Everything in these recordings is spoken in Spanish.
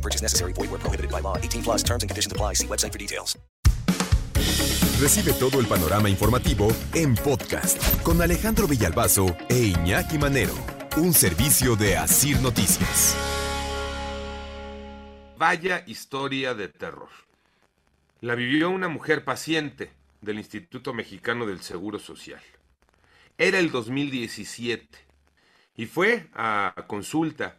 No purchase necessary. Void where prohibited by law. 18 plus terms and conditions apply. See website for details. Recibe todo el panorama informativo en podcast con Alejandro Villalbazo e Iñaki Manero. Un servicio de Asir Noticias. Vaya historia de terror. La vivió una mujer paciente del Instituto Mexicano del Seguro Social. Era el 2017 y fue a consulta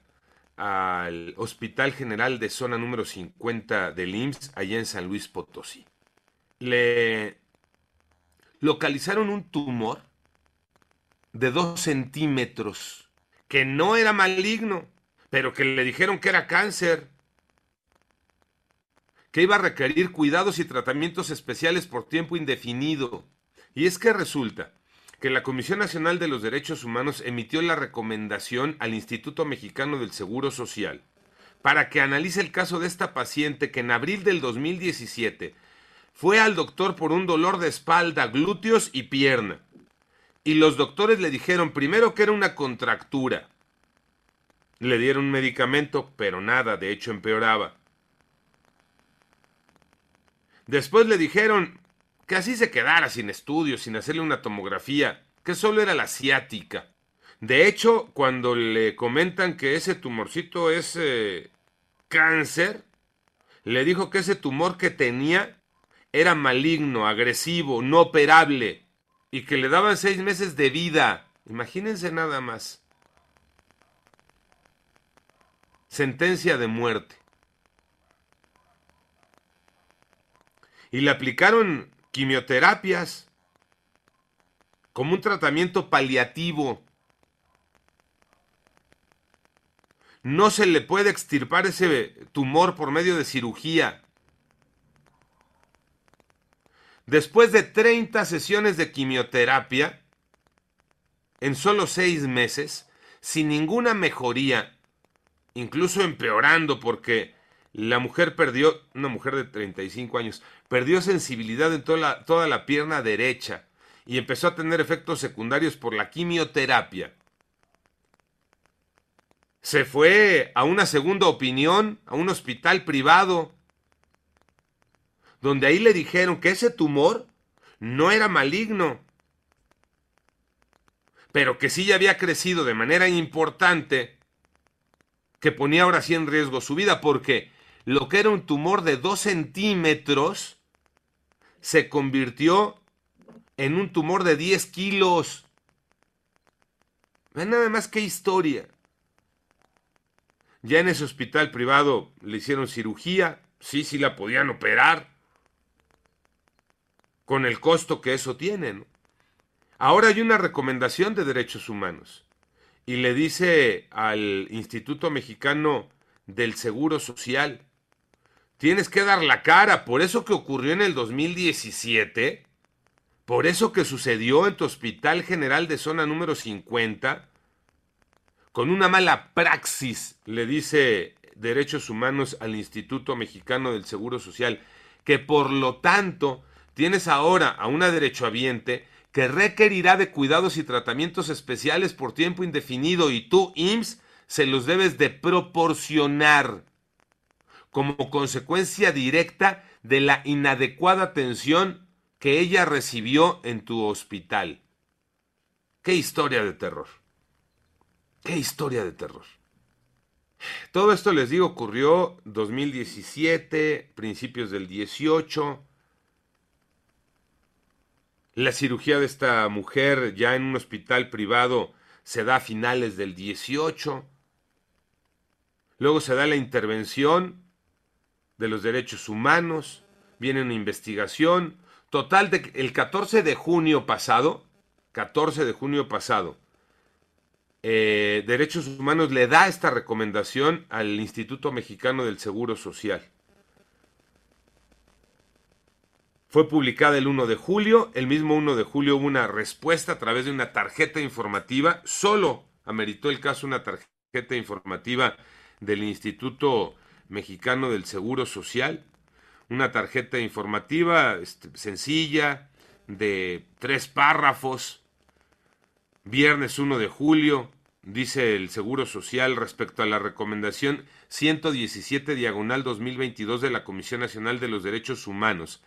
al Hospital General de Zona número 50 del IMSS allá en San Luis Potosí. Le localizaron un tumor de 2 centímetros que no era maligno, pero que le dijeron que era cáncer que iba a requerir cuidados y tratamientos especiales por tiempo indefinido. Y es que resulta que la Comisión Nacional de los Derechos Humanos emitió la recomendación al Instituto Mexicano del Seguro Social para que analice el caso de esta paciente que en abril del 2017 fue al doctor por un dolor de espalda, glúteos y pierna. Y los doctores le dijeron primero que era una contractura. Le dieron un medicamento, pero nada, de hecho empeoraba. Después le dijeron que así se quedara sin estudios, sin hacerle una tomografía, que solo era la ciática. De hecho, cuando le comentan que ese tumorcito es eh, cáncer, le dijo que ese tumor que tenía era maligno, agresivo, no operable, y que le daban seis meses de vida. Imagínense nada más. Sentencia de muerte. y le aplicaron quimioterapias como un tratamiento paliativo. No se le puede extirpar ese tumor por medio de cirugía. Después de 30 sesiones de quimioterapia, en solo seis meses, sin ninguna mejoría, incluso empeorando porque la mujer perdió, una mujer de 35 años, perdió sensibilidad en toda la, toda la pierna derecha y empezó a tener efectos secundarios por la quimioterapia. Se fue a una segunda opinión, a un hospital privado, donde ahí le dijeron que ese tumor no era maligno, pero que sí ya había crecido de manera importante, que ponía ahora sí en riesgo su vida, porque lo que era un tumor de 2 centímetros se convirtió en un tumor de 10 kilos. Ven nada más qué historia. Ya en ese hospital privado le hicieron cirugía, sí, sí la podían operar, con el costo que eso tiene. Ahora hay una recomendación de derechos humanos y le dice al Instituto Mexicano del Seguro Social, Tienes que dar la cara. Por eso que ocurrió en el 2017, por eso que sucedió en tu Hospital General de Zona número 50, con una mala praxis, le dice Derechos Humanos al Instituto Mexicano del Seguro Social, que por lo tanto tienes ahora a una derechohabiente que requerirá de cuidados y tratamientos especiales por tiempo indefinido y tú, IMSS, se los debes de proporcionar como consecuencia directa de la inadecuada atención que ella recibió en tu hospital. Qué historia de terror. Qué historia de terror. Todo esto les digo ocurrió 2017, principios del 18. La cirugía de esta mujer ya en un hospital privado se da a finales del 18. Luego se da la intervención de los derechos humanos, viene una investigación. Total, de, el 14 de junio pasado, 14 de junio pasado, eh, Derechos Humanos le da esta recomendación al Instituto Mexicano del Seguro Social. Fue publicada el 1 de julio. El mismo 1 de julio hubo una respuesta a través de una tarjeta informativa. Solo ameritó el caso una tarjeta informativa del Instituto Mexicano del Seguro Social. Una tarjeta informativa este, sencilla, de tres párrafos. Viernes 1 de julio, dice el Seguro Social respecto a la recomendación 117 diagonal 2022 de la Comisión Nacional de los Derechos Humanos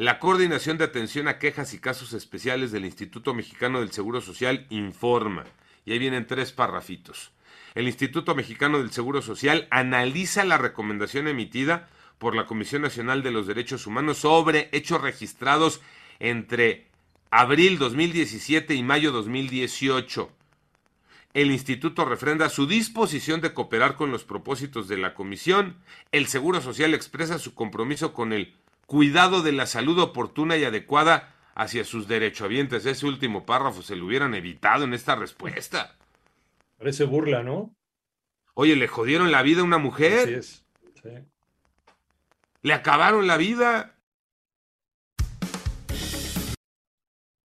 la Coordinación de Atención a Quejas y Casos Especiales del Instituto Mexicano del Seguro Social informa, y ahí vienen tres parrafitos. El Instituto Mexicano del Seguro Social analiza la recomendación emitida por la Comisión Nacional de los Derechos Humanos sobre hechos registrados entre abril 2017 y mayo 2018. El instituto refrenda su disposición de cooperar con los propósitos de la comisión. El Seguro Social expresa su compromiso con el cuidado de la salud oportuna y adecuada hacia sus derechohabientes. Ese último párrafo se lo hubieran evitado en esta respuesta. Parece burla, ¿no? Oye, ¿le jodieron la vida a una mujer? Así es. Sí. ¿Le acabaron la vida?